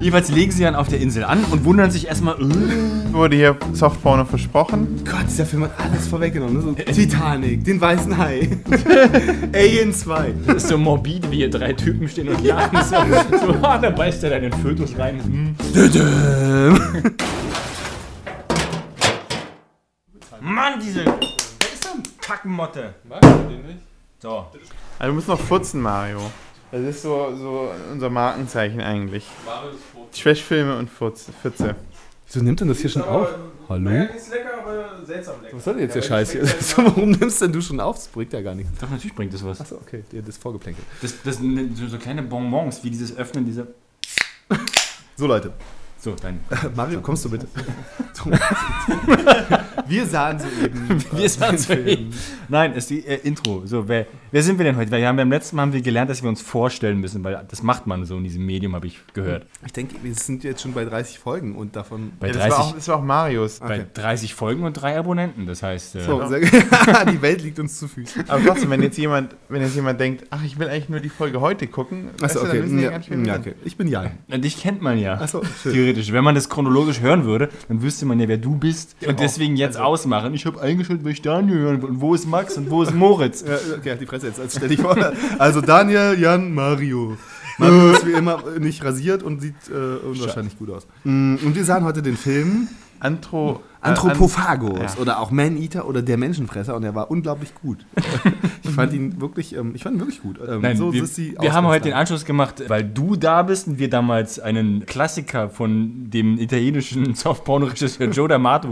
Jedenfalls legen sie dann auf der Insel an und wundern sich erstmal, äh, Wurde hier Softporno versprochen. Gott, dieser Film hat alles vorweggenommen. Ne? So Titanic, den weißen Hai, Alien 2. das ist so morbide, wie hier drei Typen stehen und jagen. So, so ah, da beißt er dann den Fötus rein. Hm. Mann, diese. Wer ist denn? Kackenmotte. Magst du den nicht? So. Also du musst noch furzen, Mario. Das ist so, so unser Markenzeichen eigentlich. Trashfilme und Furz, Fürze. Wieso nimmt denn das hier schon auf? Hallo? Ja, ist lecker, aber seltsam lecker. Was soll denn jetzt der Scheiß hier? Warum nimmst denn du schon auf? Das bringt ja gar nichts. Doch, natürlich bringt das was. Achso, okay, dir das vorgeplänkelt. Das, das sind so, so kleine Bonbons, wie dieses Öffnen dieser. So, Leute. So, dein. Mario, kommst du bitte? Wir sahen soeben. Wir sahen den so Film. Nein, ist die äh, Intro. So, wer, wer sind wir denn heute? Weil wir haben beim letzten Mal haben wir gelernt, dass wir uns vorstellen müssen, weil das macht man so in diesem Medium, habe ich gehört. Ich denke, wir sind jetzt schon bei 30 Folgen und davon. Bei Ja, das, 30, war auch, das war auch Marius. bei 30 Folgen und drei Abonnenten. Das heißt, äh, So, die Welt liegt uns zu Füßen. Aber trotzdem, wenn jetzt jemand, wenn jetzt jemand denkt, ach, ich will eigentlich nur die Folge heute gucken, weißt Achso, du, dann okay. Ja, ja, sind. okay. Ich bin Jan. dich kennt man ja. Achso. Theoretisch. Wenn man das chronologisch hören würde, dann wüsste man ja, wer du bist. Und deswegen jetzt ausmachen. Ich habe eingeschaltet, weil ich Daniel hören will. Und wo ist Max und wo ist Moritz? Ja, okay, halt die Fresse jetzt, als stell dich vor. Also Daniel, Jan, Mario. Mario ist wie immer nicht rasiert und sieht äh, unwahrscheinlich gut aus. Mm, Und wir sahen heute den Film Antro, Anthropophagos Äh, an- ja. oder auch Man-Eater oder Der Menschenfresser und er war unglaublich gut. ich fand ihn wirklich, ähm, ich fand ihn wirklich gut. Ähm, Nein, so wir, wir haben heute den. Anschluss gemacht, weil du da bist und wir damals einen Klassiker von dem italienischen Softporno-Regisseur Joe D'Amato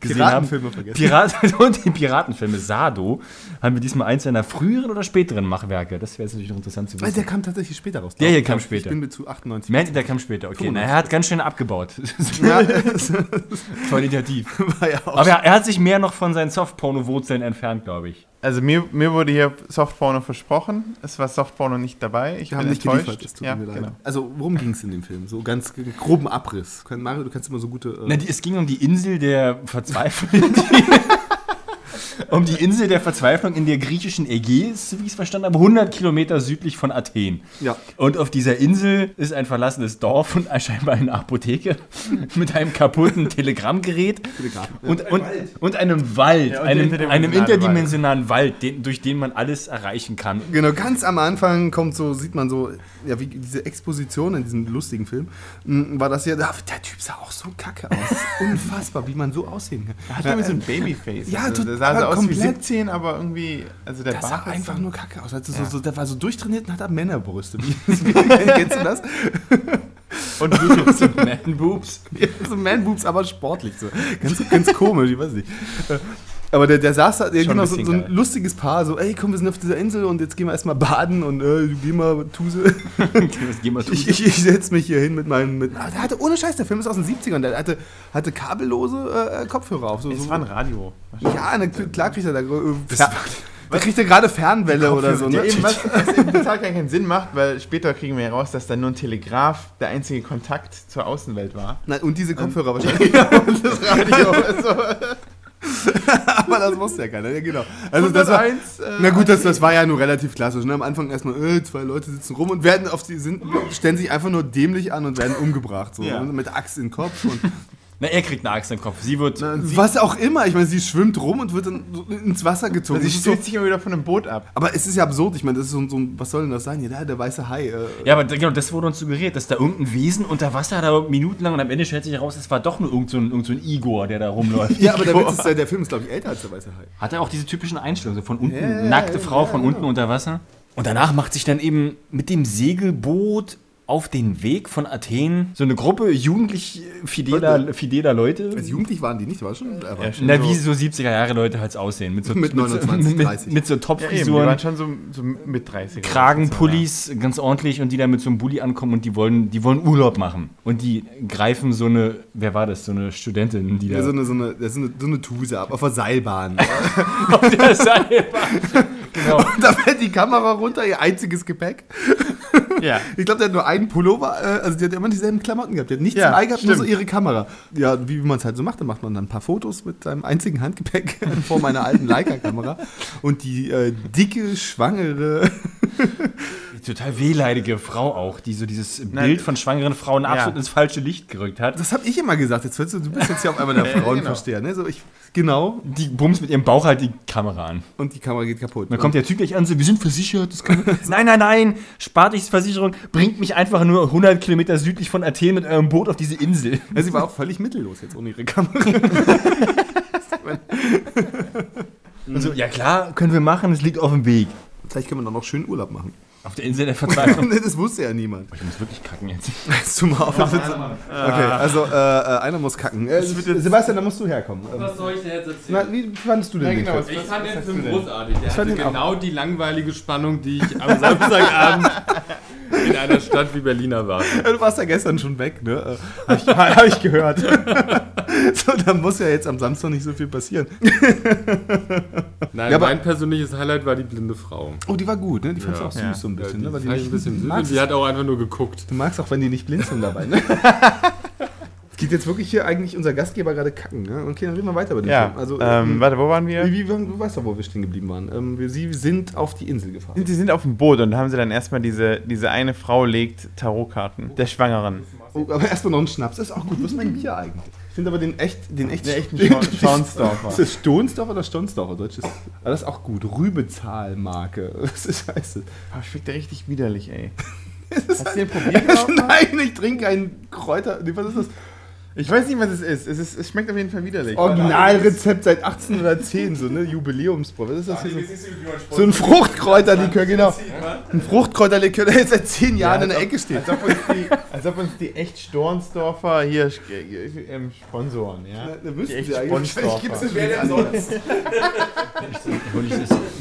gesehen haben. Piratenfilme vergessen. Piraten und die Piratenfilme Sado haben wir diesmal eins seiner früheren oder späteren Machwerke. Das wäre jetzt natürlich noch interessant zu Weil wissen. der kam tatsächlich später raus. Der hier Ich kam glaub, später. Ich bin mit zu 98. Man, der kam später, okay. Na, 95. er hat ganz schön abgebaut. Qualitativ. war ja auch Aber er, er hat sich mehr noch von seinen Softporno-Wurzeln entfernt, glaube ich. Also mir, mir wurde hier Softporno versprochen. Es war Softporno nicht dabei. Ich Wir bin haben nicht enttäuscht. geliefert, das tut ja, mir leid. genau. Also, worum ging es in dem Film? So ganz groben Abriss. Kann- Mario, du kannst immer so gute. Äh, Na, die, es ging um die Insel der Verzweiflung. um die Insel der Verzweiflung in der griechischen Ägäis, so wie ich es verstanden habe, 100 Kilometer südlich von Athen. Ja. Und auf dieser Insel ist ein verlassenes Dorf und scheinbar eine Apotheke mit einem kaputten Telegrammgerät Telegraph. und, und, und einem Wald, Ja, und einem, interdimensionalen einem interdimensionalen Wald, den, durch den man alles erreichen kann. Genau, ganz am Anfang kommt so, sieht man so, ja, wie diese Exposition in diesem lustigen Film, m, war das ja, der Typ sah auch so kacke aus. Unfassbar, wie man so aussehen kann. Er hat irgendwie so ein Babyface. Ja, also, sah so aber aus wie komplett. 17, aber irgendwie, also der sah Bart ist einfach so- nur kacke aus. Also Ja. so, so, der war so durchtrainiert und hat er Männerbrüste. Wie, kennst du das? Und Boobs. Man Boobs. Ja, so Man-Boobs, aber sportlich so. Ganz, ganz komisch, ich weiß nicht. Äh, Aber der, der saß da, der genau ein so, so ein geil. lustiges Paar, so, ey, komm, wir sind auf dieser Insel und jetzt gehen wir erstmal baden und äh, geh mal, Tuse. Geh mal Ich, ich, ich setze mich hier hin mit meinem. Mit, ah, der hatte, ohne Scheiß, der Film ist aus den 70ern, der hatte, hatte kabellose äh, Kopfhörer auf. So, Es so, war ein Radio. ja, na, klar kriegt er da. Äh, Fer- da kriegt er gerade Fernwelle oder so, Ja, ne? eben, was, was eben total keinen Sinn macht, weil später kriegen wir heraus, dass dann nur ein Telegraph der einzige Kontakt zur Außenwelt war. Nein, und diese Kopfhörer wahrscheinlich. und das Radio. Also. Aber das wusste ja keiner, ja, genau. Also das war, 101, äh, na gut, das, das war ja nur relativ klassisch. Ne? Am Anfang erstmal, äh, zwei Leute sitzen rum und werden auf die, sind, stellen sich einfach nur dämlich an und werden umgebracht. So, Ja. ne? Mit Axt in den Kopf. Und, Na, er kriegt eine Axt im Kopf. Sie wird. was auch immer. Ich meine, sie schwimmt rum und wird dann ins Wasser gezogen. Sie Das ist so, stürzt sich immer wieder von einem Boot ab. aber es ist ja absurd. Ich meine, das ist so, ein- so ein, was soll denn das sein? Ja, der, der weiße Hai. Äh, Ja, aber genau, das wurde uns suggeriert, dass da irgendein Wesen unter Wasser da minutenlang und am Ende stellt sich heraus, es war doch nur irgend so ein, irgend so ein Igor, der da rumläuft. ja, aber der, Witz ist, der Film ist, glaube ich, älter als der weiße Hai. Hat er auch diese typischen Einstellungen, so von unten, Ja, nackte ja, Frau ja, von genau. unten unter Wasser. Und danach macht sich dann eben mit dem Segelboot auf den Weg von Athen so eine Gruppe jugendlich äh, fideler, fideler Leute. Als jugendlich waren die nicht, war schon. War Ja, schon Na, so- wie so 70er Jahre Leute halt aussehen. Mit, so, Mit so- 29, mit, 30. mit so Ja, eben, die Topfrisuren, waren schon so, so mit 30. Kragenpullis, ganz ordentlich und die da mit so einem Bulli ankommen und die wollen, die wollen Urlaub machen. Und die greifen so eine, wer war das, so eine Studentin, die da Ja, so eine, so eine, das ist eine, so eine Tuse ab, auf der Seilbahn. auf der Seilbahn. genau. da fällt die Kamera runter, ihr einziges Gepäck. Ja. Ich glaube, der hat nur einen Pullover, äh, also die hat immer dieselben Klamotten gehabt. Die hat nichts Ja, im Ei gehabt, nur so stimmt. ihre Kamera. Ja, wie man es halt so macht, dann macht man dann ein paar Fotos mit seinem einzigen Handgepäck vor meiner alten Leica-Kamera. Und die äh, dicke, schwangere Total wehleidige Frau auch, die so dieses Bild von schwangeren Frauen absolut Ja. ins falsche Licht gerückt hat. Das habe ich immer gesagt. Jetzt, willst du, du bist jetzt hier auf einmal der Frauenversteher. Ne? So, ich, genau. Die bumst mit ihrem Bauch halt die Kamera an. Und die Kamera geht kaputt. Dann kommt der Typ gleich an, so, wir sind versichert. Nein, nein, nein, spart nicht Versicherung, bringt mich einfach nur 100 Kilometer südlich von Athen mit eurem Boot auf diese Insel. ja, sie war auch völlig mittellos jetzt ohne ihre Kamera. Und so, ja klar, können wir machen, es liegt auf dem Weg. Vielleicht können wir dann noch schön Urlaub machen. Auf der Insel der Verzweiflung. das wusste ja niemand. Ich muss wirklich kacken jetzt. Jetzt tu mal auf. Okay, also äh, äh, einer muss kacken. Äh, Sebastian, da musst du herkommen. Ähm, Was soll ich denn jetzt erzählen? na, wie fandest du denn Ja, den genau. Film? Ich fand den Film großartig. Der fand hatte genau die langweilige Spannung, die ich am Samstagabend in einer Stadt wie Berlin erwarte. Ja, Du warst ja gestern schon weg, ne? Äh, Hab ich, hab ich gehört. so, da muss ja jetzt am Samstag nicht so viel passieren. Nein, Ja, aber- mein persönliches Highlight war die blinde Frau. Oh, die war gut, ne? Die fandst du Ja. auch süß Ja. so ein bisschen, ne? Weil die fand ich nicht, ein bisschen süß und die hat auch einfach nur geguckt. du magst auch, wenn die nicht blinzeln dabei, ne? Es geht jetzt wirklich hier eigentlich unser Gastgeber gerade kacken, ne? Okay, dann reden wir weiter über den Ja, Film. Also, ähm, ähm, warte, wo waren wir? wie, wie, du weißt doch, wo wir stehen geblieben waren. Ähm, wir, sie sind auf die Insel gefahren. Sie sind auf dem Boot und da haben sie dann erstmal diese, diese eine Frau legt Tarotkarten der Schwangeren. Oh, aber erstmal noch ein Schnaps. Das ist auch gut. Was ist mein Bier eigentlich? Ich finde aber den echt, den echt, Den echten Schaunsdorfer. Ist das Stohnsdorfer oder Stonsdorfer? Deutsch ist, aber das ist auch gut. Rübezahlmarke. Das ist scheiße. Oh, schmeckt der richtig widerlich, ey. Hast du den probiert? Nein, ich trinke einen Kräuter. Was ist das? Ich weiß nicht, was es ist. Es, ist, es schmeckt auf jeden Fall widerlich. Originalrezept seit 1810, so, ne? Jubiläumsbräu. Was ist das hier so? So ein Fruchtkräuterlikör, genau. Ein Fruchtkräuterlikör, der jetzt seit 10 Jahren in der Ecke steht. Als ob uns die, als ob uns die echt Stornsdorfer hier äh, ähm, sponsoren, ja? Da müssten Die echt sie eigentlich-. Gibt's das wer denn sonst?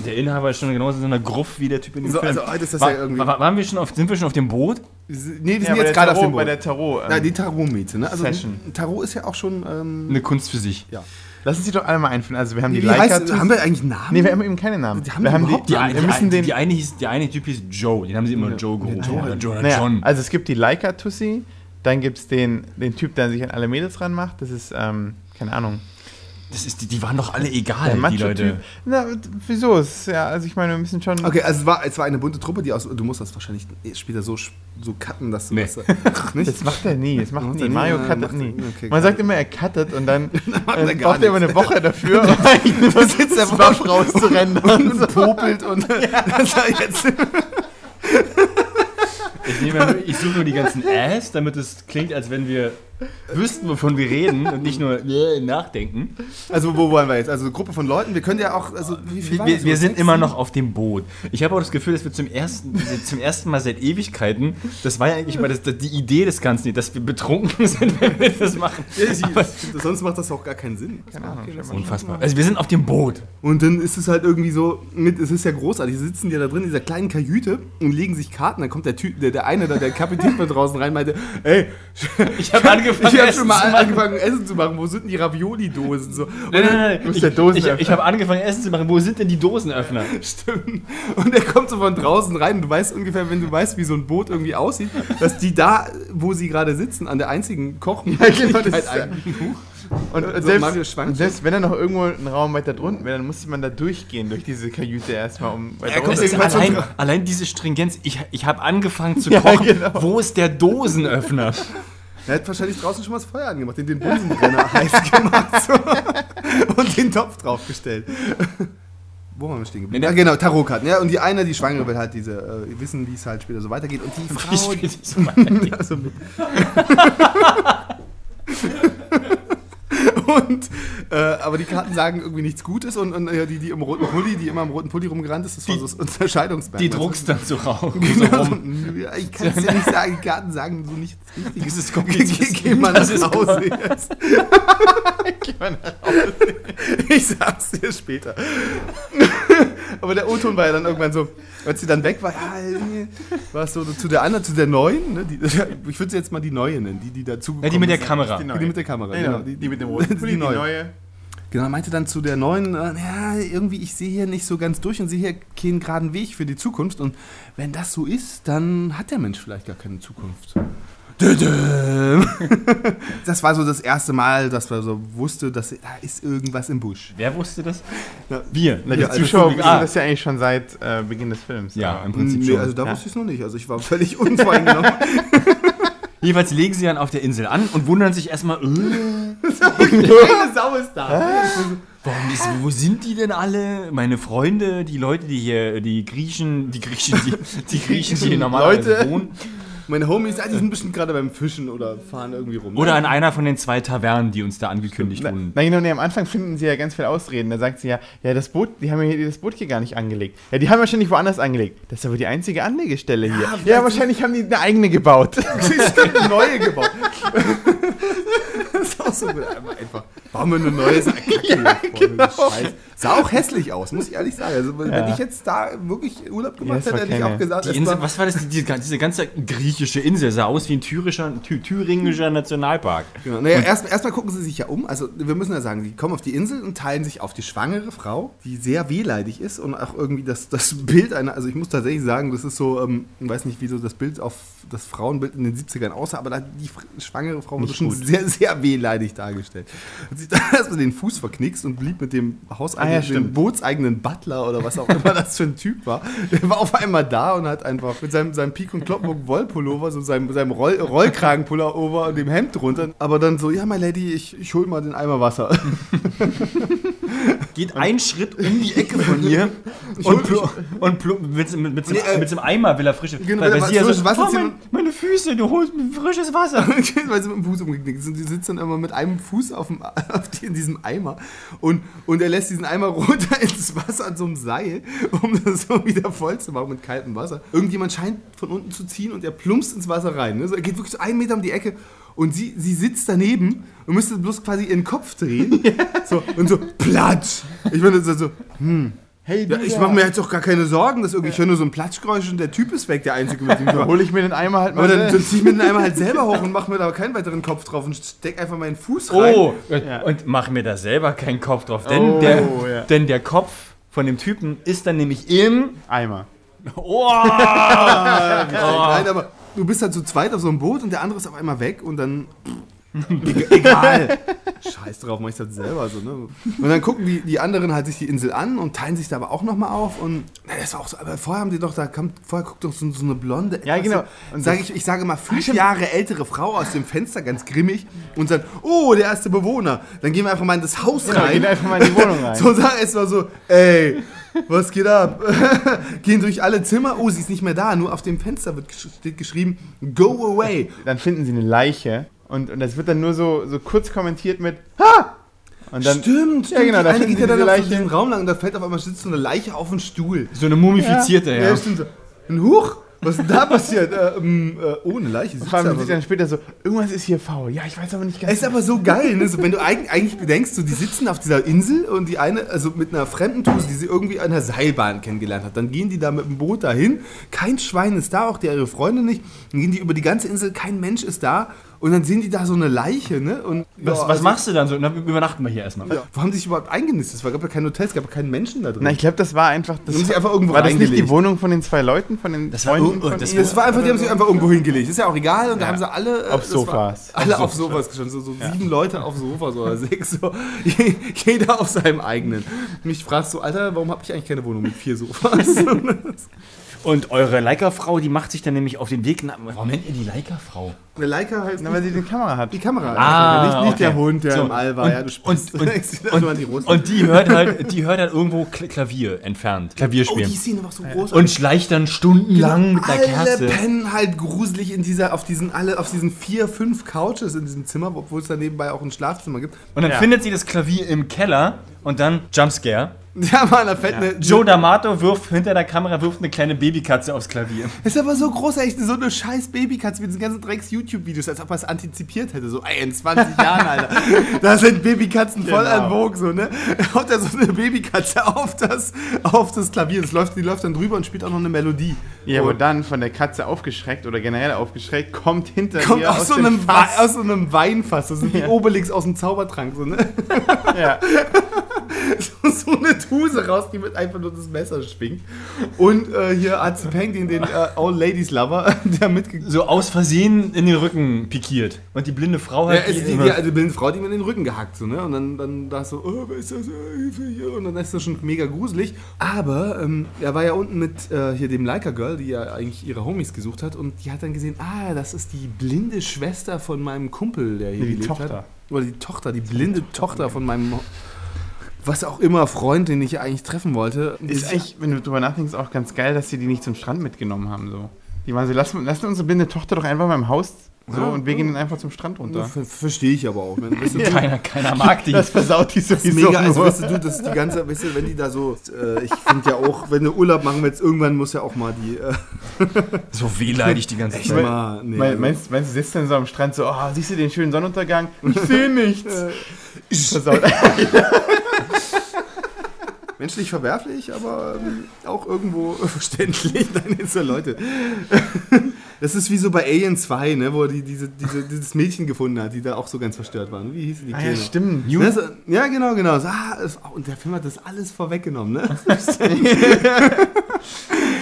Der Inhaber ist schon genauso in so einer Gruft wie der Typ in dem So, Film. also, heute ist das War, ja irgendwie. war, waren wir schon auf, sind wir schon auf dem Boot? Nee, wir sind Ja, jetzt gerade auf dem Bei der Tarot. Ja, Ähm, die Tarot-Miete, ne? Also Session. Tarot ist ja auch schon. Ähm, Eine Kunst für sich. ja. lass uns die doch alle mal einführen. Also, wir haben die Wie heißt, Leica. haben wir eigentlich Namen? Nee, wir haben eben keine Namen. Die haben wir die haben überhaupt Die, Ja, wir die, müssen eine, den. die, eine hieß, der eine Typ hieß Joe, den haben sie immer Joe gerufen. Joe. Oder Joe Naja, John. also es gibt die Leica-Tussi, dann gibt es den, den Typ, der sich an alle Mädels ranmacht. Das ist, ähm, keine Ahnung, Das ist, die, die waren doch alle egal, der die Macho-Typ. Leute. Na, wieso? Es ist ja, also ich meine, wir müssen schon. Okay, also es war, es war eine bunte Truppe, die aus. Du musst das wahrscheinlich später so, so cutten, dass du Nee. das. Ach, nicht? Das macht er nie, das macht Macht nie. er nie? Mario Ja, cuttet nie. Okay, Man sagt immer, er cuttet und dann macht äh, er braucht er immer eine. Woche dafür, um Du sitzt der Wasch rauszurennen. und, und popelt und das war jetzt. Ich, nehme, ich suche nur die ganzen Ass, damit es klingt, als wenn wir wüssten, wovon wir reden und nicht nur nachdenken. Also wo wollen wir jetzt? Also eine Gruppe von Leuten. Wir können ja auch. Also wie viel Wir, wir, sind immer noch auf dem Boot. Ich habe auch das Gefühl, dass wir zum ersten, zum ersten Mal seit Ewigkeiten, das war ja eigentlich mal das, das, die Idee des Ganzen, dass wir betrunken sind, wenn wir das machen. Ja, sie, sonst macht das auch gar keinen Sinn. Keine Ahnung, Okay, das- Unfassbar. Also wir sind auf dem Boot. Und dann ist es halt irgendwie so, mit, es ist ja großartig, sie sitzen ja da drin in dieser kleinen Kajüte und legen sich Karten, dann kommt der Typ, der, der eine, da, der Kapitän von draußen rein, meinte, ey, Ich habe angefangen, ich habe Essen schon mal angefangen Essen zu machen, wo sind denn die Ravioli-Dosen? So. Und Nein, nein, nein. Ich, der Dosenöffner. ich, ich habe angefangen, Essen zu machen. Wo sind denn die Dosenöffner? Stimmt. Und der kommt so von draußen rein und du weißt ungefähr, wenn du weißt, wie so ein Boot irgendwie aussieht, dass die da, wo sie gerade sitzen, an der einzigen Kochmöglichkeit das ist ja- eigentlich. Und, So selbst, Mario Schwank. und selbst wenn er noch irgendwo ein Raum weiter drunten wäre, dann musste man da durchgehen, durch diese Kajüte erstmal, um weiter ist irgendwann allein, allein diese Stringenz. Ich, ich habe angefangen zu Ja, kochen. genau. Wo ist der Dosenöffner? Er hat wahrscheinlich draußen schon mal das Feuer angemacht, den, den Bunsenbrenner heiß gemacht so. und den Topf draufgestellt. Wo waren wir stehen geblieben? Nee, Ja, genau, Tarotkarten. Ja, und die eine, die Schwangere, will halt diese, äh, wissen, wie es halt später so weitergeht. Und die Wie Frau, ist es weitergeht. also. und, äh, aber die Karten sagen irgendwie nichts Gutes und, und äh, die, die im roten Pulli, die immer im roten Pulli rumgerannt ist, das war so das Unterscheidungsmerkmal. Die druckst dann so raus. Genau, So ich kann es ja nicht sagen, die Karten sagen so nichts Richtiges. Das ist Geh, kompliziert. geh, geh mal Das nach ist Hause jetzt. Ich sag's dir später. Aber der O-Ton war ja dann irgendwann so, als sie dann weg war, ja, war es so zu der anderen, zu der neuen, ne, die, ich würde sie jetzt mal die neue nennen, die, die dazu Ja, die mit der Kamera. Die Die, mit der Kamera, Genau, genau. die, die mit dem roten Pulli, die neue. Genau, meinte dann zu der neuen, äh, ja, irgendwie, ich sehe hier nicht so ganz durch und sehe hier keinen geraden Weg für die Zukunft. Und wenn das so ist, dann hat der Mensch vielleicht gar keine Zukunft. Das war so das erste Mal, dass man so wusste, dass da ist irgendwas im Busch. Wer wusste das? Ja. Wir. Na, die Ja, also Zuschauer wissen ah. das ja eigentlich schon seit äh, Beginn des Films. Ja, aber- im Prinzip Nee, schon. also da Ja. wusste ich es noch nicht. Also ich war völlig unvoreingenommen. Jeweils legen sie dann auf der Insel an und wundern sich erstmal, äh, Keine Sau ist da. warum ist, wo sind die denn alle? Meine Freunde, die Leute, die hier, die Griechen, die Griechen, die, die Griechen, die hier normalerweise Leute. wohnen. Meine Homies, ah, die sind bestimmt gerade beim Fischen oder fahren irgendwie rum. Oder an einer von den zwei Tavernen, die uns da angekündigt wurden. na genau, nee, am Anfang finden sie ja ganz viel Ausreden. Da sagt sie ja, ja, das Boot, die haben ja hier das Boot hier gar nicht angelegt. Ja, die haben wahrscheinlich woanders angelegt. Das ist aber die einzige Anlegestelle hier. vielleicht Ja, wahrscheinlich haben die eine eigene gebaut. Stimmt, eine neue gebaut. das ist auch so gut. Einfach. Bauen wir eine neue Kacke ja, genau. Scheiß. Sah auch hässlich aus, muss ich ehrlich sagen. Also, wenn Ja. ich jetzt da wirklich Urlaub gemacht war hätte, hätte ich auch gesagt, Die Insel, war- was war das? Die, die, diese ganze griechische Insel sah aus wie ein thürischer, thü, thüringischer Nationalpark. Genau. Naja, erst- erstmal gucken sie sich ja um. Also, wir müssen ja sagen, die kommen auf die Insel und teilen sich auf die schwangere Frau, die sehr wehleidig ist und auch irgendwie das, das Bild einer. Also, ich muss tatsächlich sagen, das ist so, ähm, ich weiß nicht, wie so das Bild auf das Frauenbild in den 70ern aussah, aber da die schwangere Frau Nicht schon sehr, sehr wehleidig dargestellt. Hat sich dann erstmal den Fuß verknickst und blieb mit dem Ah, ja, hauseigenen, dem stimmt. bootseigenen Butler oder was auch immer das für ein Typ war. Der war auf einmal da und hat einfach mit seinem, seinem Pik und Kloppenburg Wollpullover, so seinem, seinem Roll, Rollkragenpullover und dem Hemd drunter. Aber dann so, ja, my Lady, ich, ich hol mal den Eimer Wasser. Geht einen Schritt um die Ecke von ihr und, pl und pl mit, mit, mit, Nee, äh, mit dem Eimer will er frische Genau, weil was sie ja frisches Wasser oh, mein, meine Füße, du holst mir frisches Wasser. Weil sie mit dem Fuß umgeknickt sind. Die sitzt dann immer mit einem Fuß auf dem, auf die, in diesem Eimer und, und er lässt diesen Eimer runter ins Wasser an so einem Seil, um das so wieder voll zu machen mit kaltem Wasser. Irgendjemand scheint von unten zu ziehen und er plumpst ins Wasser rein. Ne? So, er geht wirklich so einen Meter um die Ecke und sie, sie sitzt daneben und müsste bloß quasi ihren Kopf drehen. so, und so, platsch. Ich meine, das so, Hey, ja, ich mache mir jetzt auch gar keine Sorgen, dass irgendwie, ich höre nur so ein Platschgeräusch und der Typ ist weg, der Einzige mit dem Da hole ich mir den Eimer halt mal. aber dann, selbst. dann zieh ich mir den einmal halt selber hoch und mach mir da keinen weiteren Kopf drauf und steck einfach meinen Fuß rein. Oh, Ja. und mach mir da selber keinen Kopf drauf, denn, Oh, der, ja. denn der Kopf von dem Typen ist dann nämlich im Eimer. Oh! Nein, aber du bist halt zu zweit auf so einem Boot und der andere ist auf einmal weg und dann. Eg- Egal. Scheiß drauf, mach ich das selber so, ne? Und dann gucken die, die anderen halt sich die Insel an und teilen sich da aber auch nochmal auf und na, das war auch so, aber vorher haben die doch, da kommt, vorher guckt doch so, so eine blonde, Ja, genau. Und sag ich, ich sage mal, fünf Jahre ältere Frau aus dem Fenster, ganz grimmig, und sagt, oh, der erste Bewohner. Dann gehen wir einfach mal in das Haus Genau, rein. gehen einfach mal in die Wohnung rein. So sagen erstmal so, ey, was geht ab? Gehen durch alle Zimmer, oh, sie ist nicht mehr da, nur auf dem Fenster wird gesch steht geschrieben, go away. Dann finden sie eine Leiche und, und das wird dann nur so, so kurz kommentiert mit Ha! Und dann, stimmt, Ja, genau, da geht ja dann auf diesen Raum lang und da fällt auf einmal sitzt so eine Leiche auf den Stuhl. So eine mumifizierte, ja. Ja, stimmt so. Ein Huch, was ist denn da passiert? Äh, ähm, äh, ohne Leiche. sitzt vor allem sieht dann später so, irgendwas ist hier faul. Ja, ich weiß aber nicht ganz. Es ist aber so geil, ne? so, wenn du eigentlich, eigentlich bedenkst, so, die sitzen auf dieser Insel und die eine, also mit einer fremden Tuse, die sie irgendwie an der Seilbahn kennengelernt hat, dann gehen die da mit dem Boot dahin, kein Schwein ist da, auch die, ihre Freunde nicht, dann gehen die über die ganze Insel, kein Mensch ist da und dann sehen die da so eine Leiche, ne? Und, Was, ja, was also- machst du dann so? Na, übernachten wir hier erstmal. Ja. Wo haben die sich überhaupt eingenistet? Es gab ja kein Hotel, es gab ja keinen Menschen da drin. Na, ich glaube, das war einfach. Das Die haben sich einfach irgendwo war das nicht die. Wohnung von den zwei Leuten, von den Das war- Freunden oh, von das? Das war einfach, die haben sich einfach irgendwo hingelegt. Ist ja auch egal. Und da haben sie alle. äh, Auf das war- Sofas. Alle auf Sofas gestanden. So, so sieben Leute auf Sofas oder sechs. So. Jeder auf seinem eigenen. Und ich frage so, Alter, warum habe ich eigentlich keine Wohnung mit vier Sofas? Und eure Leica-Frau, die macht sich dann nämlich auf den Weg nach. Warum nennt ihr die Leica-Frau? Eine Leica heißt Na, weil sie die Kamera hat. die Kamera. Ah, nicht, nicht okay. der Hund, der So, im All war. und- ja, du spielst. und- und- und, und, die. Und die hört halt, die hört halt irgendwo Kl Klavier entfernt. Klavier oh, die spielen. Szene war so groß. und schleicht dann stundenlang mit einer alle Kerze. pennen halt gruselig in dieser, auf diesen, alle, auf diesen vier, fünf Couches in diesem Zimmer, obwohl es da nebenbei auch ein Schlafzimmer gibt. Und dann Ja. findet sie das Klavier im Keller und dann Jumpscare. Ja, Mann, da fällt eine. Joe D'Amato wirft hinter der Kamera wirft eine kleine Babykatze aufs Klavier. Ist aber so groß, echt so eine scheiß Babykatze mit diesen ganzen Drecks-YouTube-Videos, als ob er es antizipiert hätte. So, ey, in 20 Jahren, Alter. Da sind Babykatzen voll Genau. an Vogue, so, ne? Haut er so eine Babykatze auf das, auf das Klavier. Das läuft, die läuft dann drüber und spielt auch noch eine Melodie. Ja, aber und dann von der Katze aufgeschreckt oder generell aufgeschreckt, kommt hinter kommt ihr aus so, dem einem Fass. Aus so einem Weinfass. Das wie Ja. Obelix aus dem Zaubertrank, so, ne? Ja. so eine Tuse raus, die mit einfach nur das Messer schwingt. Und äh, hier Arzt Peng, den, den äh, Old Ladies Lover, der mitge... So aus Versehen in den Rücken pikiert. Und die blinde Frau Ja, hat also die, immer- die, also die blinde Frau, die mir in den Rücken gehackt, so, ne? Und dann, dann da so, oh, wer ist das? Hilfe hier. Und dann ist das schon mega gruselig. Aber ähm, er war ja unten mit äh, hier dem Leica Girl, die ja eigentlich ihre Homies gesucht hat. Und die hat dann gesehen, ah, das ist die blinde Schwester von meinem Kumpel, der hier Nee, die gelebt Tochter. hat. Oder die Tochter, die blinde Tochter von meinem, was auch immer, Freund, den ich ja eigentlich treffen wollte. Ist eigentlich, wenn du drüber nachdenkst, auch ganz geil, dass sie die nicht zum Strand mitgenommen haben. So. Die waren so, lassen, lassen unsere blinde Tochter doch einfach mal im Haus so Ja, und wir ja. gehen dann einfach zum Strand runter. Ver Verstehe ich aber auch. Wenn, weißt du, du, keiner, keiner mag die. Das versaut die Das ist sowieso mega, also weißt du, das ist die ganze, weißt du, wenn die da so, äh, ich finde ja auch, wenn du Urlaub machen willst, irgendwann muss ja auch mal die, äh, so wehleidig die ganze echt Zeit. mal, nee, Me- also- meinst, meinst du, sitzt dann so am Strand so, oh, siehst du den schönen Sonnenuntergang? Ich sehe nichts. Versaut. menschlich verwerflich, aber ähm, auch irgendwo verständlich. Nein, jetzt Leute. Das ist wie so bei Alien 2, ne, wo die diese, diese, dieses Mädchen gefunden hat, die da auch so ganz verstört waren. Wie hieß die Ah, Kleine? ja, stimmt. Ne, so, ja, genau, genau. So, ah, und der Film hat das alles vorweggenommen, ne?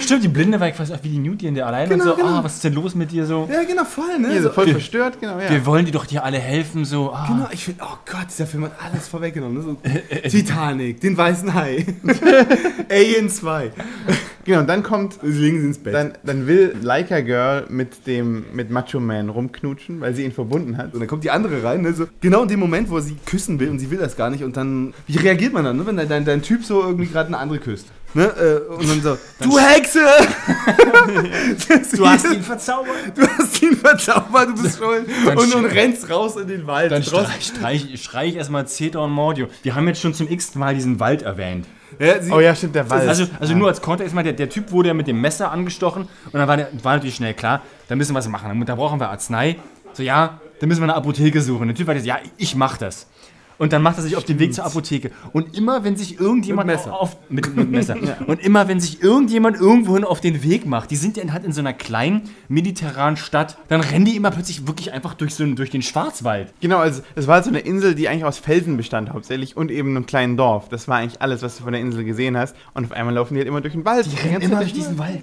Stimmt, die Blinde war quasi auch wie die Newt, die in der allein Genau, und so, genau. ah, was ist denn los mit dir so? Ja, genau, voll, ne? Hier, so voll wir- verstört, genau, ja. Wir wollen dir doch dir alle helfen, so, ah. Genau, ich finde, oh Gott, dieser Film hat alles vorweggenommen. Ne? So, Titanic, den weißen Hai, Alien 2. Genau, und dann kommt, Sie legen sie ins Bett. dann, dann will Leica Girl mit dem, mit Macho Man rumknutschen, weil sie ihn verbunden hat. Und dann kommt die andere rein, ne, so, genau in dem Moment, wo er sie küssen will und sie will das gar nicht. Und dann, wie reagiert man dann, ne, wenn dein, dein, dein Typ so irgendwie gerade eine andere küsst? Ne, äh, und dann so, du Hexe! Du hast ihn verzaubert. du hast ihn verzaubert, du bist schuld. Und nun rennst raus in den Wald. Dann streich, streich, schrei ich erstmal Zeta und Mordio. Wir haben jetzt schon zum x Mal diesen Wald erwähnt. Ja, Oh ja, stimmt, der Wald. Also, also nur als Kontext mal, der, der Typ wurde ja mit dem Messer angestochen und dann war, der, war natürlich schnell klar, da müssen wir was machen. Da brauchen wir Arznei. So, ja, da müssen wir eine Apotheke suchen. Der Typ war jetzt, ja, ich mach das. Und dann macht er sich auf den Weg zur Apotheke. Und immer, wenn sich irgendjemand Mit Messer. auf mit, mit Messer. Und immer, wenn sich irgendjemand irgendwohin auf den Weg macht, die sind ja halt in so einer kleinen mediterranen Stadt, dann rennen die immer plötzlich wirklich einfach durch so einen- durch den Schwarzwald. Genau, also es war so eine Insel, die eigentlich aus Felsen bestand hauptsächlich und eben einem kleinen Dorf. Das war eigentlich alles, was du von der Insel gesehen hast. Und auf einmal laufen die halt immer durch den Wald. Die Rennen immer durch diesen Wald.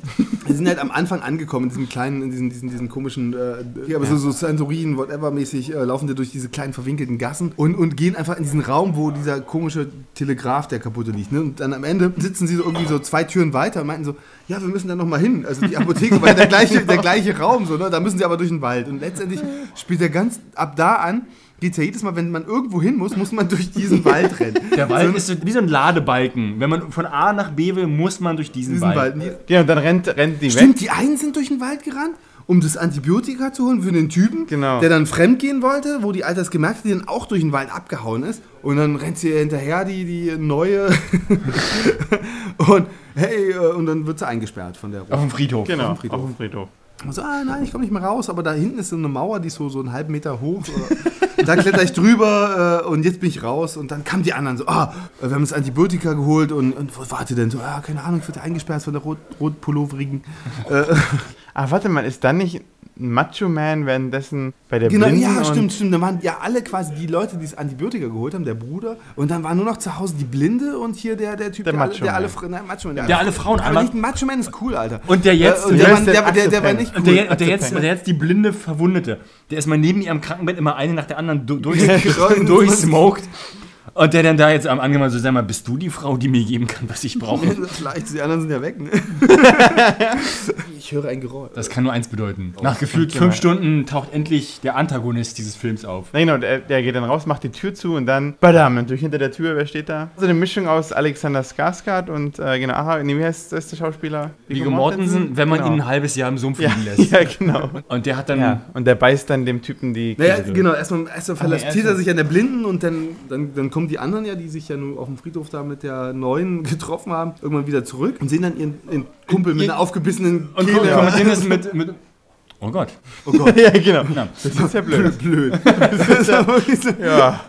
Wir sind halt am Anfang angekommen, in diesem kleinen, in diesen, diesen, diesen komischen, äh, ja, aber so, so Santorin, whatever-mäßig, äh, laufen wir durch diese kleinen verwinkelten Gassen und, und gehen einfach in diesen Raum, wo dieser komische Telegraph, der kaputte liegt. Ne? Und dann am Ende sitzen sie so irgendwie so zwei Türen weiter und meinten so, ja, wir müssen da nochmal hin. Also die Apotheke war ja der gleiche, der gleiche Raum, so, ne? da müssen sie aber durch den Wald. Und letztendlich spielt er ganz, ab da an, geht ja jedes Mal, wenn man irgendwo hin muss, muss man durch diesen Wald rennen. Der Wald so, ist so, wie so ein Ladebalken. Wenn man von A nach B will, muss man durch diesen, diesen Wald. Wald. Ja, und dann rennt, rennt die weg. Stimmt, die einen sind durch den Wald gerannt, um das Antibiotika zu holen für den Typen, Genau. der dann fremdgehen wollte, wo die Alte gemerkt hat, die dann auch durch den Wald abgehauen ist. Und dann rennt sie hinterher, die, die neue. und hey, äh, und dann wird sie eingesperrt von der Auf dem Friedhof. Genau, Auf dem Friedhof. auf dem Friedhof. Und so, ah nein, ich komme nicht mehr raus, aber da hinten ist so eine Mauer, die ist so, so einen halben Meter hoch. Äh, da kletter ich drüber äh, und jetzt bin ich raus. Und dann kamen die anderen so, ah, wir haben das Antibiotika geholt und, und wo wart ihr denn? So, ah, keine Ahnung, ich wurde eingesperrt von der rot, rotpulloverigen. Äh, Ah, warte mal, ist dann nicht ein Macho-Man währenddessen bei der Genau, Blinden? ja, stimmt, stimmt. Da waren ja alle quasi die Leute, die das Antibiotika geholt haben, der Bruder. Und dann war nur noch zu Hause die Blinde und hier der, der Typ, Der alle, Macho der alle, Man. Fra- nein, Macho Man, Der alle Frauen Aber einmal- nicht ein Macho Man ist cool, Alter. Und der jetzt- Äh, und der der, war, der der, der, der war nicht cool. Und der, und, der jetzt, der jetzt die blinde Verwundete. Der ist mal neben ihrem Krankenbett immer eine nach der anderen du- durch, durchsmoked. Und der dann da jetzt am Angemein so, sag mal, bist du die Frau, die mir geben kann, was ich brauche? Vielleicht, die anderen sind ja weg, ne? ich höre ein Geräusch. Das kann nur eins bedeuten. Nach gefühlt fünf Stunden taucht endlich der Antagonist dieses Films auf. Na genau, der, der geht dann raus, macht die Tür zu und dann, badam, durch hinter der Tür, wer steht da? So eine Mischung aus Alexander Skarsgård und, äh, genau, aha, nee, wie heißt, ist der Schauspieler? Viggo Mortensen, wenn man genau. ihn ein halbes Jahr im Sumpf ja, liegen lässt. ja, genau. Und der hat dann, Ja, und der beißt dann dem Typen die Naja, genau, erstmal, erstmal verlässt erst- er sich an der Blinden und dann, dann, dann kommen die anderen ja, die sich ja nur auf dem Friedhof da mit der Neuen getroffen haben, irgendwann wieder zurück und sehen dann ihren, ihren Kumpel mit einer aufgebissenen und Kehle. kommentieren das mit, mit. Oh Gott. Oh Gott, ja, genau. Ja. Das ist ja blöd. blöd. Das ist ja. Ja.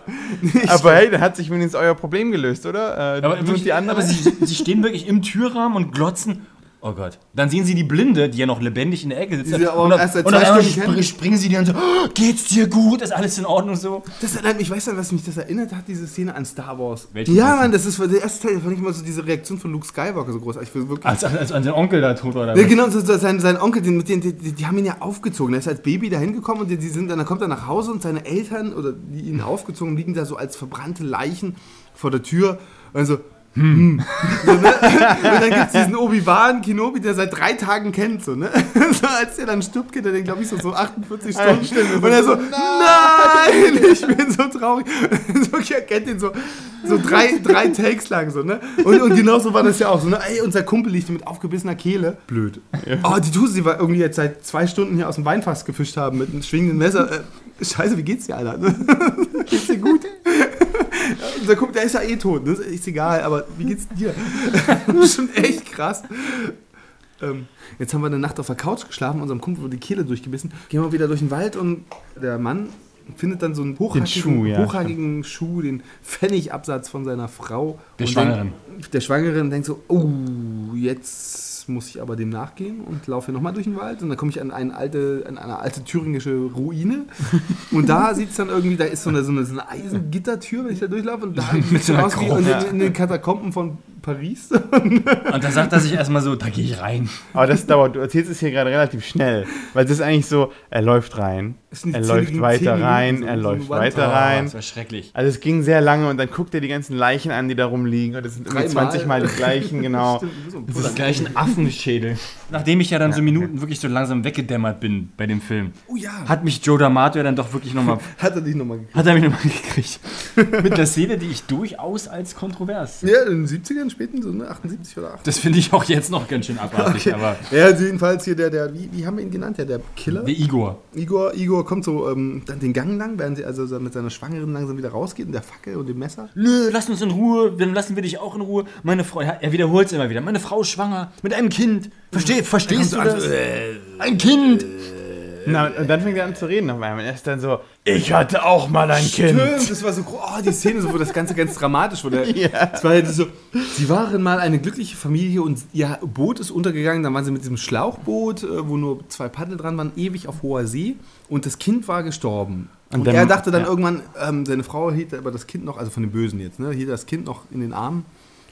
Aber hey, dann hat sich wenigstens euer Problem gelöst, oder? Äh, Aber, und wirklich, die anderen? aber sie, sie stehen wirklich im Türrahmen und glotzen. Oh Gott. Dann sehen sie die Blinde, die ja noch lebendig in der Ecke sitzt. Aber und, dann- erst seit und zwei auf einmal Stunden spr kennen. springen sie dir und so, oh, geht's dir gut? Ist alles in Ordnung so? Das erinnert, ich weiß nicht, was mich das erinnert hat, diese Szene an Star Wars. Welche ja? Mann, das ist der erste Teil, fand ich immer so diese Reaktion von Luke Skywalker so großartig. Ich wirklich Als, als, als sein Onkel da tot. Oder Ja, genau, so, so sein, sein Onkel, den, mit den, die, die, die haben ihn ja aufgezogen. Er ist als Baby da hingekommen und die, die sind, dann kommt er nach Hause und seine Eltern, oder die ihn aufgezogen, liegen da so als verbrannte Leichen vor der Tür. Und so, hm. so, ne? Und dann gibt es diesen Obi-Wan Kenobi, der seit drei Tagen kennt. So, ne? so, als der dann stirbt, geht er den, glaube ich, so, so 48 Stunden. und er so, nein, ich bin so traurig. so, er kennt den so, so drei, drei Takes lang. So, ne? und, und genau so war das ja auch. So, ne? Ey, unser Kumpel liegt mit aufgebissener Kehle. Blöd. Oh, die Tuse, die wir irgendwie jetzt seit zwei Stunden hier aus dem Weinfass gefischt haben mit einem schwingenden Messer. Äh, scheiße, wie geht's dir, Alter? geht's dir gut? Unser Kumpel, der ist ja eh tot, ne? ist egal, aber wie geht's dir? das ist schon echt krass. Ähm, jetzt haben wir eine Nacht auf der Couch geschlafen, unserem Kumpel wurde die Kehle durchgebissen. Gehen wir wieder durch den Wald und der Mann findet dann so einen hochhackigen, Schuh, ja, hochhackigen Schuh, den Pfennigabsatz von seiner Frau. Der Und Schwangeren. Denkt, der Schwangeren denkt so, oh, jetzt muss ich aber dem nachgehen und laufe nochmal durch den Wald. Und dann komme ich an eine alte, an eine alte thüringische Ruine. Und da sieht es dann irgendwie, da ist so eine, so eine, so eine Eisengittertür, wenn ich da durchlaufe. Und da sieht es aus wie in den Katakomben von Paris. Und da sagt er sich erstmal so, da gehe ich rein. Aber das dauert, du erzählst es hier gerade relativ schnell. Weil das ist eigentlich so, er läuft rein, Das er läuft weiter rein, er läuft weiter Oh, rein. das war schrecklich. Also es ging sehr lange und dann guckt er die ganzen Leichen an, die da rumliegen. Und das sind Dreimal. 20 Mal die gleichen, genau. Stimmt, wie so Das Puller. ist gleich ein Affenschädel. Nachdem ich ja dann so Minuten wirklich so langsam weggedämmert bin bei dem Film, Oh hat mich Joe D'Amato ja dann doch wirklich nochmal, hat er dich nochmal gekriegt. hat er mich nochmal gekriegt. Mit einer Szene, die ich durchaus als kontrovers. Ja, in den 70ern, späten, so ne, 78 oder 80. Das finde ich auch jetzt noch ganz schön abartig, aber Ja, also jedenfalls hier der, der wie, wie haben wir ihn genannt? Ja, der Killer. der Igor. Igor, Igor kommt so ähm, dann den Gang lang, während sie also so mit seiner Schwangeren langsam wieder rausgeht und der Fackel und dem Messer. Nö, lass uns in Ruhe, dann lassen wir dich auch in Ruhe. Meine Frau, er wiederholt es immer wieder. Meine Frau ist schwanger mit einem Kind. Versteh, verstehst du das? Ein Kind. Na, und dann fängt er an zu reden auf einmal. Er ist dann so, ich hatte auch mal ein Kind. Stimmt, das war so, oh, die Szene, so, wo das Ganze ganz dramatisch wurde. Es war halt so, sie waren mal eine glückliche Familie und ihr Boot ist untergegangen. Dann waren sie mit diesem Schlauchboot, äh, wo nur zwei Paddel dran waren, ewig auf hoher See und das Kind war gestorben. Und, Und dann- er dachte dann ja. irgendwann, ähm, seine Frau hielt aber das Kind noch, also von den Bösen jetzt, ne, hielt das Kind noch in den Armen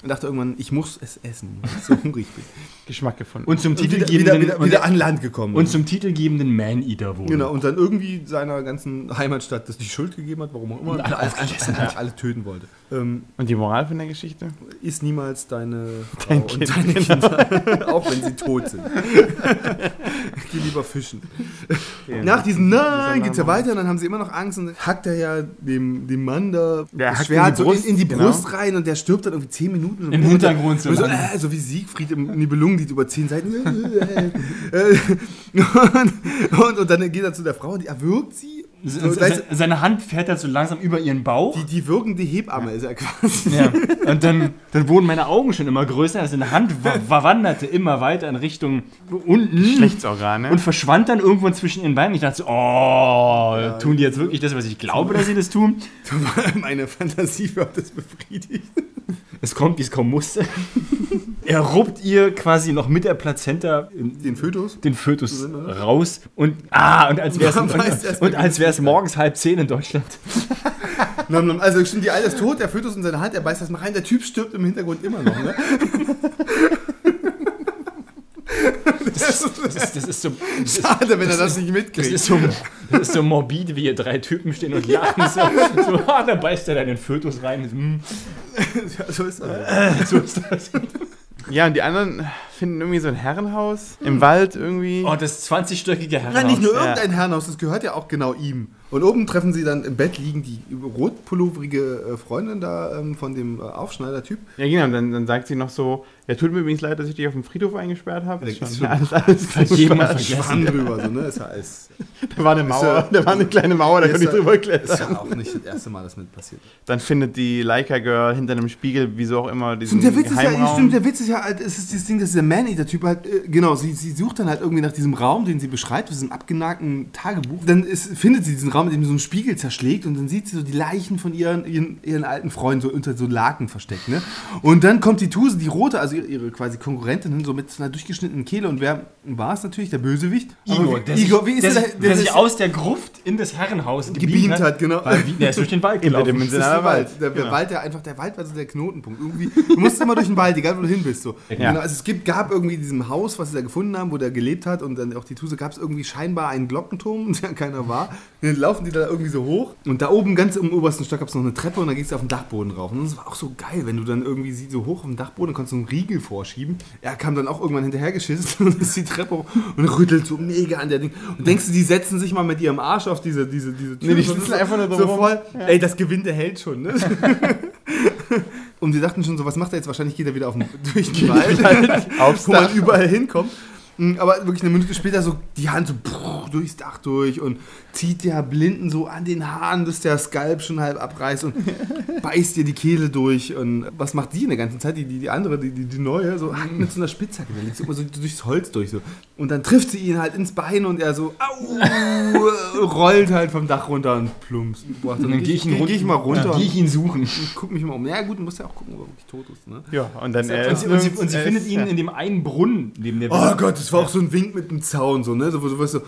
und dachte irgendwann, ich muss es essen, weil ich so hungrig bin. Geschmack gefunden. Und zum Und wieder, wieder, titelgebenden wieder, an Land gekommen. und zum titelgebenden Man-Eater wurde. Genau, und dann irgendwie seiner ganzen Heimatstadt das die Schuld gegeben hat, warum auch immer, und alle alle, aufgegessen alle, alle töten wollte. Ähm, Und die Moral von der Geschichte? iss niemals deine Frau Dein und Kind. deine Kinder, auch wenn sie tot sind. Geh lieber fischen. Nach diesem Nein geht's ja weiter, und dann haben sie immer noch Angst und hackt er ja dem, dem Mann da Der das Schwert in die so Brust, in, in die genau. Brust rein und der stirbt dann irgendwie 10 Minuten. Und Im dann- Hintergrund so so, äh, so wie Siegfried im Nibelungenlied über 10 Seiten. Äh, und, und, und dann geht er zu der Frau, die erwürgt sie. So, se- weißt du, Seine Hand fährt halt so langsam über ihren Bauch. die, die wirkende Hebamme ist er quasi. Ja. Und dann, dann wurden meine Augen schon immer größer. Also seine Hand wa- wa- wanderte immer weiter in Richtung unten. Schlechtsorgane. Und verschwand dann irgendwo zwischen ihren Beinen. Ich dachte so, oh, tun die jetzt wirklich das, was ich glaube, dass sie das tun? Meine Fantasie wird das befriedigt. Es kommt, wie es kommen musste. Er ruppt ihr quasi noch mit der Plazenta in- Den Fötus? den Fötus raus und ah und als wäre es und als wäre es morgens halb zehn in Deutschland. Also stimmt, die Alte ist tot, der Fötus in seiner Hand, er beißt das mal rein, der Typ stirbt im Hintergrund immer noch. Ne? Das, das, das ist so das Schade, wenn er das nicht das mitkriegt. ist so das ist so morbide, wie hier drei Typen stehen und lachen so, so ah, da beißt er dann den Fötus rein. Hm, Ja, so ist das. so ist das. Ja, und die anderen finden irgendwie so ein Herrenhaus im Wald irgendwie. Oh, das 20-stöckige Herrenhaus. Nein, nicht nur Ja. irgendein Herrenhaus, das gehört ja auch genau ihm. Und oben treffen sie dann im Bett liegen die rotpulloverige äh, Freundin da ähm, von dem äh, Aufschneider-Typ. Ja, genau. Und dann, dann sagt sie noch so: Ja, tut mir übrigens leid, dass ich dich auf dem Friedhof eingesperrt habe. Ja, ist ist schon- alles, alles Hat jemand. Schwamm drüber, so, ne? Ist ja alles. Da war eine Mauer, ja- da war eine kleine Mauer, da Ist konnte ich drüber Ist klettern. ja auch nicht das erste Mal, dass mit passiert. Dann findet die Leica Girl hinter einem Spiegel, wieso auch immer, diesen Stimmt, der Witz ist ja, Geheimraum. stimmt, der Witz ist ja halt, es ist dieses Ding, dass der Man-Eater-Typ halt, äh, genau, sie, sie sucht dann halt irgendwie nach diesem Raum, den sie beschreibt, diesem abgenagten Tagebuch. Dann ist, findet sie diesen Raum Raum, in dem so ein Spiegel zerschlägt und dann sieht sie so die Leichen von ihren, ihren, ihren alten Freunden so unter so Laken versteckt. Ne? Und dann kommt die Tuse, die rote, also ihre, ihre quasi Konkurrentin, so mit so einer durchgeschnittenen Kehle. Und wer war es natürlich? Der Bösewicht. Igor, wie, der, Igor, wie ist der, der, sich, der, der sich sich aus der Gruft in das Herrenhaus gebeamt hat, genau. Weil, der ist durch den Wald gelaufen. Dimensionaler der Wald. Wald. Der, der Wald, der einfach, der Wald war so der Knotenpunkt. Irgendwie, du musst immer durch den Wald, egal wo du hin bist. So. Ja. Genau, also es gibt, gab irgendwie in diesem Haus, was sie da gefunden haben, wo der gelebt hat und dann auch die Tuse, gab es irgendwie scheinbar einen Glockenturm, der keiner war. Und dann laufen die da irgendwie so hoch und da oben ganz im obersten Stock gab es noch eine Treppe und da gingst du auf den Dachboden rauf. Und das war auch so geil, wenn du dann irgendwie sie so hoch auf dem Dachboden, konntest du einen Riegel vorschieben. Er kam dann auch irgendwann hinterhergeschissen und ist die Treppe hoch und rüttelt so mega an der Ding. Und denkst du, die setzen sich mal mit ihrem Arsch auf diese, diese, diese Tür. Nee, die So- sitzen einfach nur so voll. Ey, das gewinnt der Held schon, ne? Und wir dachten schon so, was macht er jetzt? Wahrscheinlich geht er wieder auf den, durch den Wald, wo man überall hinkommt. Mm, Aber wirklich eine Minute später so die Hand so brrr, durchs Dach durch und zieht der Blinden so an den Haaren, bis der Skalp schon halb abreißt und beißt dir die Kehle durch. Und was macht die in der ganzen Zeit? Die, die, die andere, die, die, die neue, so hackt mit so einer Spitzhacke. Der liegt so immer so durchs Holz durch. So. Und dann trifft sie ihn halt ins Bein und er so au, rollt halt vom Dach runter und plumpst. Boah, Und dann gehe ich, ihn geh, geh ich mal runter Dann gehe ich ihn suchen. und guck mich mal um. Ja gut, du musst ja auch gucken, ob er wirklich tot ist. Ne? Ja, und dann er Und ist sie, und sie, und sie findet ihn ja. in dem einen Brunnen neben der Oh Gott, das war auch so ein Wink mit dem Zaun, so, ne? So, wo du weißt so,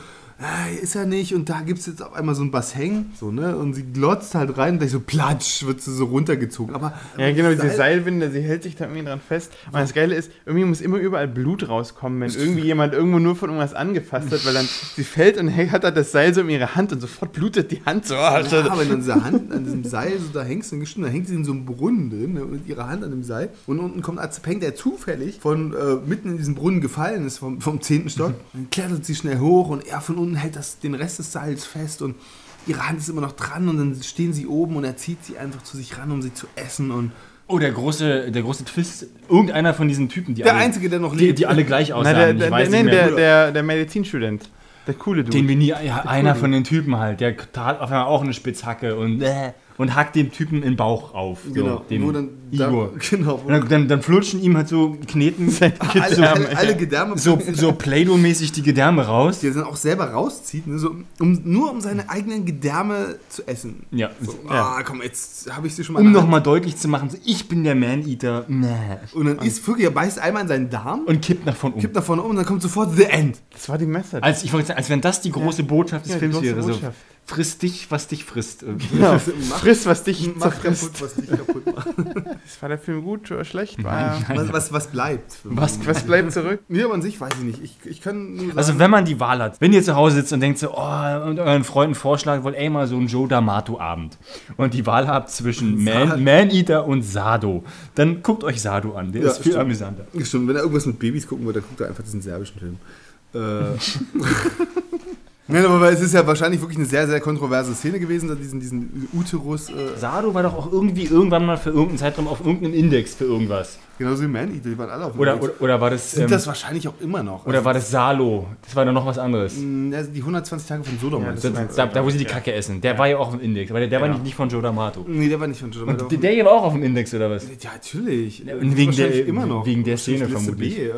hier ist er nicht und da gibt es jetzt auf einmal so ein Bassin, so, ne? Und sie glotzt halt rein und gleich so platsch, wird sie so runtergezogen. Aber Ja, genau, diese Seil- Seilwinde, sie hält sich da irgendwie dran fest. Und das Geile ist, irgendwie muss immer überall Blut rauskommen, wenn irgendwie jemand irgendwo nur von irgendwas angefasst hat, weil dann sie fällt und hat halt das Seil so in ihre Hand und sofort blutet die Hand so. Ja, aber an dieser Hand, an diesem Seil, so da hängst du dann da hängt sie in so einem Brunnen drin, ne, mit ihrer Hand an dem Seil. Und unten kommt Azepeng, der zufällig von äh, mitten in diesen Brunnen gefallen ist, vom, vom 10. Stock. Dann klettert sie schnell hoch und er von unten hält das, den Rest des Seils fest und ihre Hand ist immer noch dran und dann stehen sie oben und er zieht sie einfach zu sich ran, um sie zu essen und Oh, der große, der große Twist. Irgendeiner von diesen Typen, die der alle, Einzige, der noch die, lebt. die alle gleich Na, aussahen. der, ich der, weiß der, nicht nee, mehr. der, der, der Medizinstudent. Der coole Dude. den wir nie, ja, einer von den Typen halt, der hat auf einmal auch eine Spitzhacke und, äh, und hackt dem Typen in den Bauch auf. So, Genau, dem dann, Igor. Da, genau, dann, dann, dann flutschen ihm halt so Kneten, alle, so, alle, alle Gedärme, so, so Play-Doh-mäßig die Gedärme raus. die er dann auch selber rauszieht, ne, so, um, nur um seine eigenen Gedärme zu essen. Ja. So, Ja. ah, komm, jetzt habe ich sie schon mal. Um nochmal deutlich zu machen, so, ich bin der Man-Eater. Mäh. Und dann ist wirklich, er beißt einmal in seinen Darm, Und kippt nach vorne um. kippt nach vorne um und dann kommt sofort The End. Das war die Message. Als, ich wollte sagen, als wenn das die große Botschaft des Ja, Films wäre. So, Frisst dich, was dich frisst. Genau. Mach- Friss, was dich Mach zerfrisst. kaputt, was dich kaputt macht. War der Film gut oder schlecht? War er- Was, was, was bleibt? Was-? Was bleibt zurück? Mir aber an sich weiß ich nicht. Ich, ich kann nur sagen, Also wenn man die Wahl hat, wenn ihr zu Hause sitzt und denkt so, oh, und euren Freunden vorschlagen wollt, ey, mal so ein Joe D'Amato-Abend und die Wahl habt zwischen Man- Man-Eater und Sado, dann guckt euch Sado an, der Ja, ist viel stimmt. amüsanter. Stimmt, wenn er irgendwas mit Babys gucken will, dann guckt er einfach diesen serbischen Film. Äh. Nein, aber es ist ja wahrscheinlich wirklich eine sehr, sehr kontroverse Szene gewesen, diesen, diesen Uterus, äh, Sado war doch auch irgendwie irgendwann mal für irgendeinen Zeitraum auf irgendeinem Index für irgendwas. Genauso wie Man-Eater, die waren alle auf dem Oder, Index. oder, oder war das, Sind ähm, das wahrscheinlich auch immer noch. oder war das Salo? Das war doch noch was anderes. Also die 120 Tage von Sodom. Ja, das Da, ist- da, da, wo sie die Kacke essen. Der war ja auch auf dem Index, aber der, der war Ja. nicht, nicht von Joe D'Amato. nee, der war nicht von der war Und der hier war auch auf dem Index, oder was? Ja, natürlich. und wegen der- immer noch. wegen der Szene Liste vermutlich. B, äh,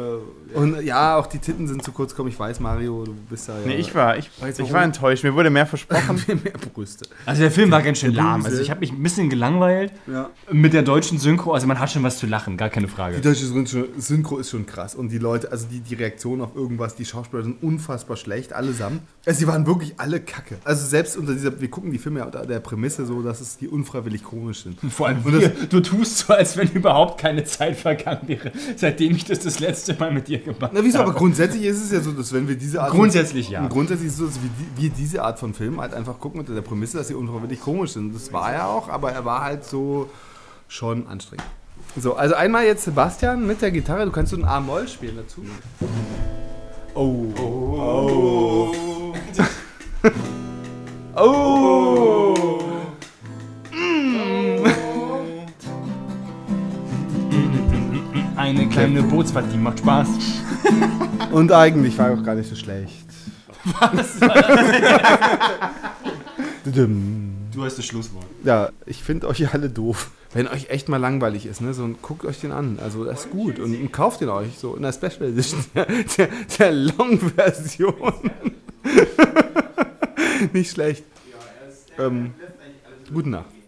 Und ja, auch die Titten sind zu kurz gekommen. Ich weiß, Mario, du bist da ja. Nee, ich war, ich, Weiß ich warum? war enttäuscht. Mir wurde mehr versprochen. mehr Brüste. Also der Film war ganz schön lahm. Also ich habe mich ein bisschen gelangweilt Ja. mit der deutschen Synchro. Also man hat schon was zu lachen, gar keine Frage. Die deutsche Synchro- ist schon krass. Und die Leute, also die, die Reaktion auf irgendwas, die Schauspieler sind unfassbar schlecht, allesamt. Also sie waren wirklich alle kacke. Also selbst unter dieser, wir gucken die Filme ja unter der Prämisse so, dass es die unfreiwillig komisch sind. Vor allem, Und das- wir, du tust so, als wenn überhaupt keine Zeit vergangen wäre, seitdem ich das das letzte Mal mit dir gemacht Na wieso, habe. aber grundsätzlich ist es ja so, dass wenn wir diese Art Grundsätzlich ja. von, Grundsätzlich ist es so, dass wir, wir diese Art von Film halt einfach gucken unter der Prämisse, dass sie unfreiwillig komisch sind. Das war er auch, aber er war halt so schon anstrengend. So, also einmal jetzt Sebastian mit der Gitarre. Du kannst so ein A-Moll spielen dazu. Oh. Eine kleine Bootsfahrt, die macht Spaß. Und eigentlich war er auch gar nicht so schlecht. Was? Du hast das Schlusswort. ja, ich finde euch alle doof. Wenn euch echt mal langweilig ist, ne, so guckt euch den an. Also das ist gut und, und kauft den euch so in der Special Edition, der, der, der Long-Version. Nicht schlecht. Ähm, gute Nacht.